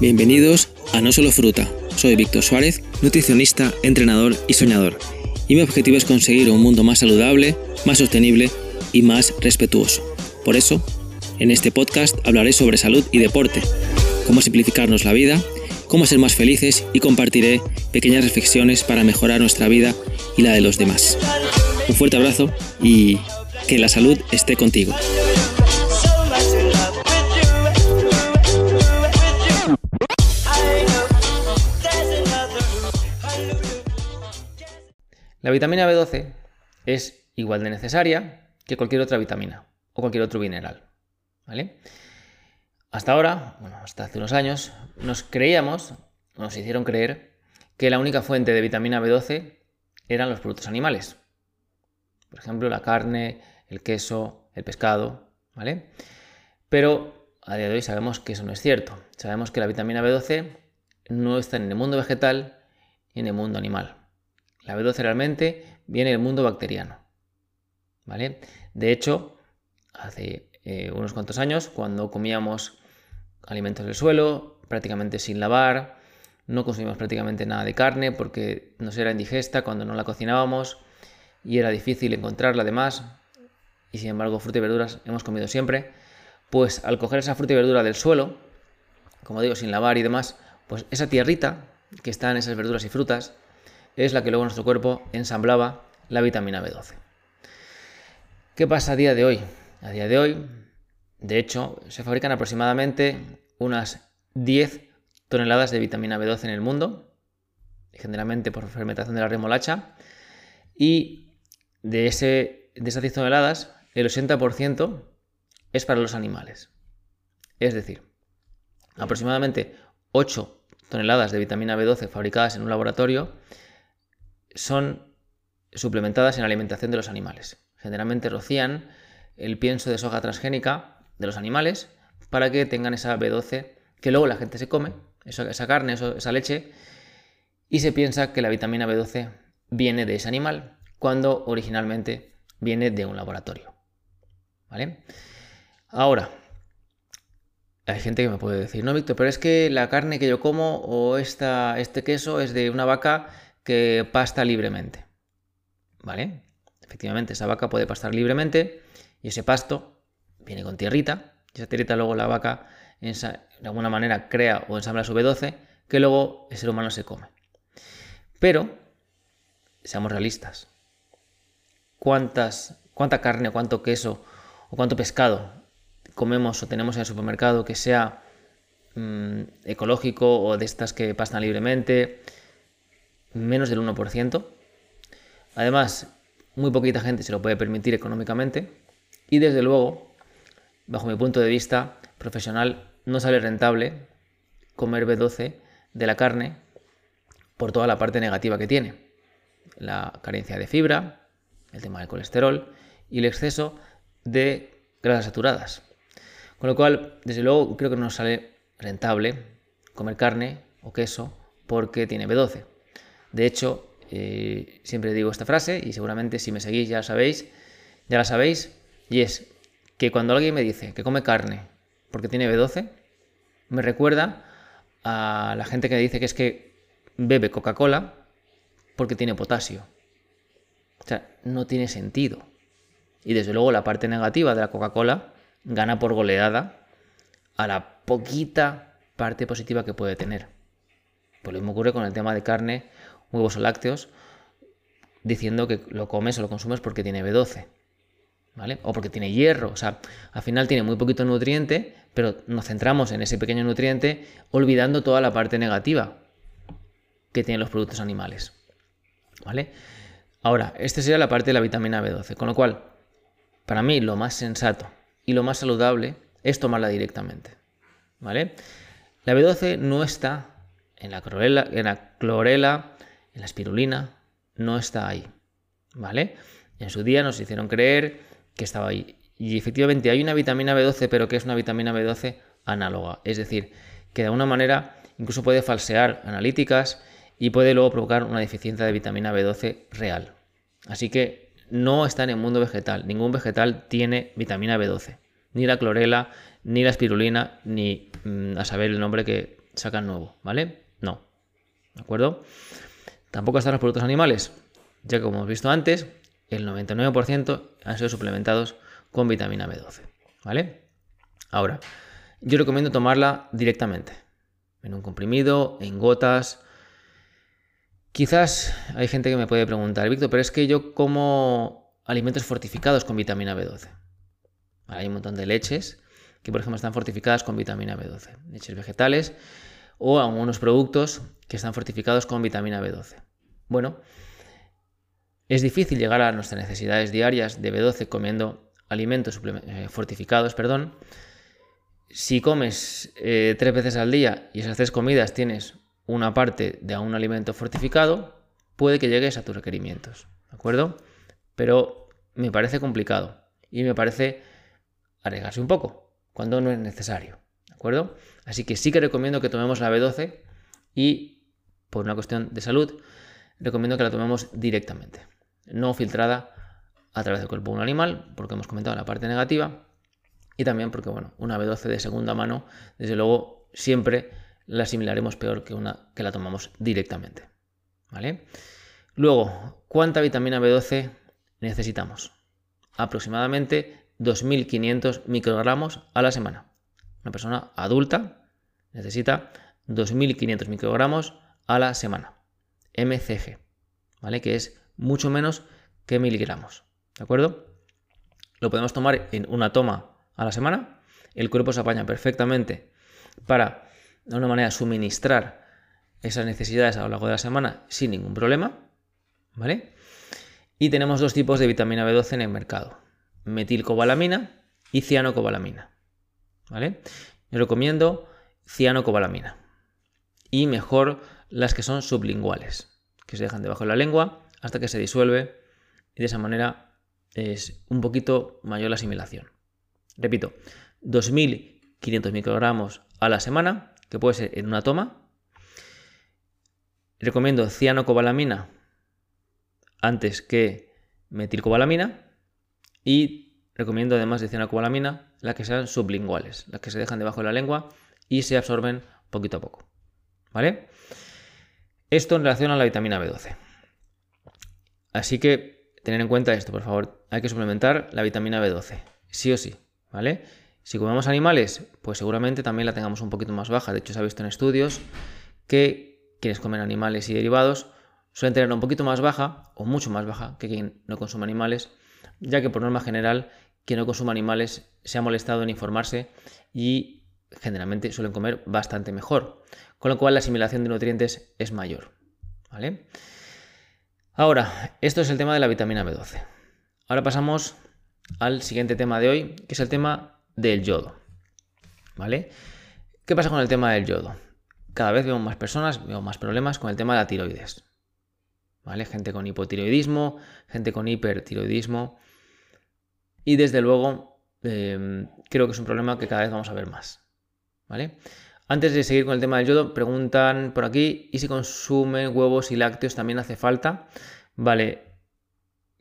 Bienvenidos a No Solo Fruta. Soy Víctor Suárez, nutricionista, entrenador y soñador. Y mi objetivo es conseguir un mundo más saludable, más sostenible y más respetuoso. Por eso, en este podcast hablaré sobre salud y deporte, cómo simplificarnos la vida, cómo ser más felices y compartiré pequeñas reflexiones para mejorar nuestra vida y la de los demás. Un fuerte abrazo y que la salud esté contigo. La vitamina B12 es igual de necesaria que cualquier otra vitamina o cualquier otro mineral. ¿Vale? Hasta ahora, bueno, hasta hace unos años, nos creíamos, nos hicieron creer que la única fuente de vitamina B12 eran los productos animales. Por ejemplo, la carne, el queso, el pescado, ¿vale? Pero a día de hoy sabemos que eso no es cierto. Sabemos que la vitamina B12 no está en el mundo vegetal ni en el mundo animal. La B12 realmente viene del mundo bacteriano. ¿Vale? De hecho, hace eh, unos cuantos años, cuando comíamos alimentos del suelo, prácticamente sin lavar, no consumíamos prácticamente nada de carne porque nos era indigesta cuando no la cocinábamos y era difícil encontrarla además, y sin embargo fruta y verduras hemos comido siempre, pues al coger esa fruta y verdura del suelo, como digo, sin lavar y demás, pues esa tierrita que está en esas verduras y frutas, es la que luego nuestro cuerpo ensamblaba la vitamina B12. ¿Qué pasa a día de hoy? A día de hoy, de hecho, se fabrican aproximadamente unas 10 toneladas de vitamina B12 en el mundo, generalmente por fermentación de la remolacha, y de, ese, de esas 10 toneladas, el 80% es para los animales. Es decir, aproximadamente 8 toneladas de vitamina B12 fabricadas en un laboratorio son suplementadas en alimentación de los animales. Generalmente rocían el pienso de soja transgénica de los animales para que tengan esa B12 que luego la gente se come, esa, carne, esa leche, y se piensa que la vitamina B12 viene de ese animal cuando originalmente viene de un laboratorio. ¿Vale? Ahora, hay gente que me puede decir, no, Víctor, pero es que la carne que yo como o esta, este queso es de una vaca que pasta libremente. ¿Vale? Efectivamente, esa vaca puede pastar libremente y ese pasto viene con tierrita. Y esa tierrita luego la vaca de alguna manera crea o ensambla su B12 que luego el ser humano se come. Pero, seamos realistas. ¿Cuántas, ¿Cuánta carne, cuánto queso o cuánto pescado comemos o tenemos en el supermercado que sea mm, ecológico o de estas que pastan libremente? Menos del 1%. Además, muy poquita gente se lo puede permitir económicamente. Y desde luego, bajo mi punto de vista profesional, no sale rentable comer B12 de la carne por toda la parte negativa que tiene. La carencia de fibra, el tema del colesterol y el exceso de grasas saturadas. Con lo cual, desde luego, creo que no sale rentable comer carne o queso porque tiene B12. De hecho, eh, siempre digo esta frase y seguramente si me seguís ya sabéis, ya la sabéis, y es que cuando alguien me dice que come carne porque tiene B12, me recuerda a la gente que dice que es que bebe Coca-Cola porque tiene potasio. O sea, no tiene sentido. Y desde luego la parte negativa de la Coca-Cola gana por goleada a la poquita parte positiva que puede tener. Pues lo mismo ocurre con el tema de carne huevos o lácteos, diciendo que lo comes o lo consumes porque tiene B12, ¿vale? O porque tiene hierro, o sea, al final tiene muy poquito nutriente, pero nos centramos en ese pequeño nutriente olvidando toda la parte negativa que tienen los productos animales, ¿vale? Ahora, esta sería la parte de la vitamina B12, con lo cual, para mí lo más sensato y lo más saludable es tomarla directamente, ¿vale? La B12 no está en la clorela, en la clorela la espirulina no está ahí, ¿vale? En su día nos hicieron creer que estaba ahí. Y efectivamente hay una vitamina B12, pero que es una vitamina B12 análoga. Es decir, que de alguna manera incluso puede falsear analíticas y puede luego provocar una deficiencia de vitamina B12 real. Así que no está en el mundo vegetal. Ningún vegetal tiene vitamina B12. Ni la clorela, ni la espirulina, ni mm, a saber el nombre que sacan nuevo, ¿vale? No. ¿De acuerdo? Tampoco están los productos animales, ya que como hemos visto antes, el 99% han sido suplementados con vitamina B12, ¿vale? Ahora, yo recomiendo tomarla directamente, en un comprimido, en gotas. Quizás hay gente que me puede preguntar, Víctor, pero es que yo como alimentos fortificados con vitamina B12. Hay un montón de leches que, por ejemplo, están fortificadas con vitamina B12, leches vegetales o algunos productos que están fortificados con vitamina B12. Bueno, es difícil llegar a nuestras necesidades diarias de B12 comiendo alimentos eh, fortificados, perdón. Si comes eh, tres veces al día y esas tres comidas tienes una parte de un alimento fortificado, puede que llegues a tus requerimientos, ¿de acuerdo? Pero me parece complicado y me parece arriesgarse un poco cuando no es necesario, ¿de Así que sí que recomiendo que tomemos la B12 y por una cuestión de salud recomiendo que la tomemos directamente, no filtrada a través del cuerpo de un animal, porque hemos comentado la parte negativa, y también porque, bueno, una B12 de segunda mano, desde luego, siempre la asimilaremos peor que una que la tomamos directamente. ¿Vale? Luego, ¿cuánta vitamina B12 necesitamos? Aproximadamente 2.500 microgramos a la semana. Una persona adulta necesita 2.500 microgramos a la semana. MCG, ¿vale? Que es mucho menos que miligramos, ¿de acuerdo? Lo podemos tomar en una toma a la semana. El cuerpo se apaña perfectamente para, de una manera, suministrar esas necesidades a lo largo de la semana sin ningún problema, ¿vale? Y tenemos dos tipos de vitamina B12 en el mercado, metilcobalamina y cianocobalamina, ¿vale? Yo recomiendo cianocobalamina y mejor las que son sublinguales, que se dejan debajo de la lengua hasta que se disuelve y de esa manera es un poquito mayor la asimilación. Repito, 2.500 microgramos a la semana, que puede ser en una toma. Recomiendo cianocobalamina antes que metilcobalamina y recomiendo además de cianocobalamina las que sean sublinguales, las que se dejan debajo de la lengua y se absorben poquito a poco. ¿Vale? Esto en relación a la vitamina B12. Así que tener en cuenta esto, por favor. Hay que suplementar la vitamina B12, sí o sí, ¿vale? Si comemos animales, pues seguramente también la tengamos un poquito más baja. De hecho, se ha visto en estudios que quienes comen animales y derivados suelen tener un poquito más baja o mucho más baja que quien no consume animales, ya que por norma general quien no consume animales se ha molestado en informarse y generalmente suelen comer bastante mejor, con lo cual la asimilación de nutrientes es mayor. ¿vale? Ahora, esto es el tema de la vitamina B12. Ahora pasamos al siguiente tema de hoy, que es el tema del yodo. ¿Vale? ¿Qué pasa con el tema del yodo? Cada vez vemos más personas, vemos más problemas con el tema de la tiroides. ¿Vale? Gente con hipotiroidismo, gente con hipertiroidismo. Y desde luego, em, creo que es un problema que cada vez vamos a ver más. ¿Vale? Antes de seguir con el tema del yodo, preguntan por aquí, ¿y si consumen huevos y lácteos también hace falta? Vale,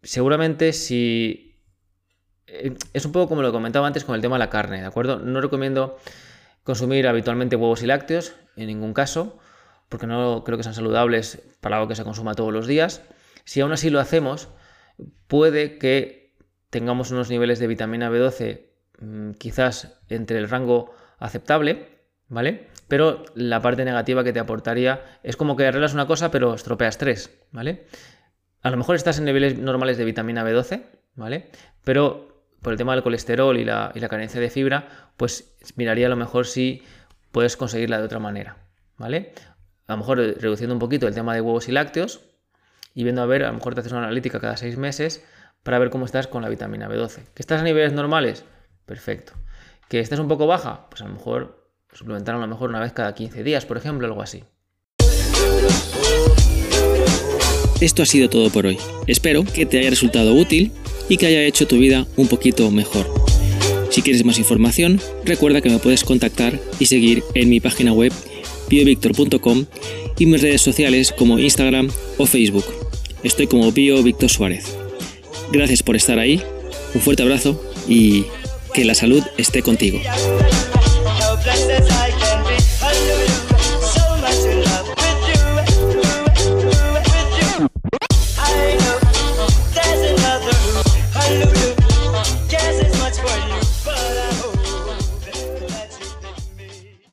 seguramente si... Eh, es un poco como lo comentaba antes con el tema de la carne, ¿de acuerdo? No recomiendo consumir habitualmente huevos y lácteos, en ningún caso, porque no creo que sean saludables para algo que se consuma todos los días. Si aún así lo hacemos, puede que tengamos unos niveles de vitamina B12 mm, quizás entre el rango aceptable, ¿vale? Pero la parte negativa que te aportaría es como que arreglas una cosa pero estropeas tres, ¿vale? A lo mejor estás en niveles normales de vitamina B12, ¿vale? Pero por el tema del colesterol y la, carencia de fibra, pues miraría a lo mejor si puedes conseguirla de otra manera, ¿vale? A lo mejor reduciendo un poquito el tema de huevos y lácteos y viendo a ver, a lo mejor te haces una analítica cada seis meses para ver cómo estás con la vitamina B12. ¿Que estás a niveles normales? Perfecto. ¿Que estés un poco baja? Pues a lo mejor suplementar a lo mejor una vez cada 15 días, por ejemplo, algo así. Esto ha sido todo por hoy. Espero que te haya resultado útil y que haya hecho tu vida un poquito mejor. Si quieres más información, recuerda que me puedes contactar y seguir en mi página web biovictor.com y mis redes sociales como Instagram o Facebook. Estoy como Bio Víctor Suárez. Gracias por estar ahí, un fuerte abrazo y que la salud esté contigo.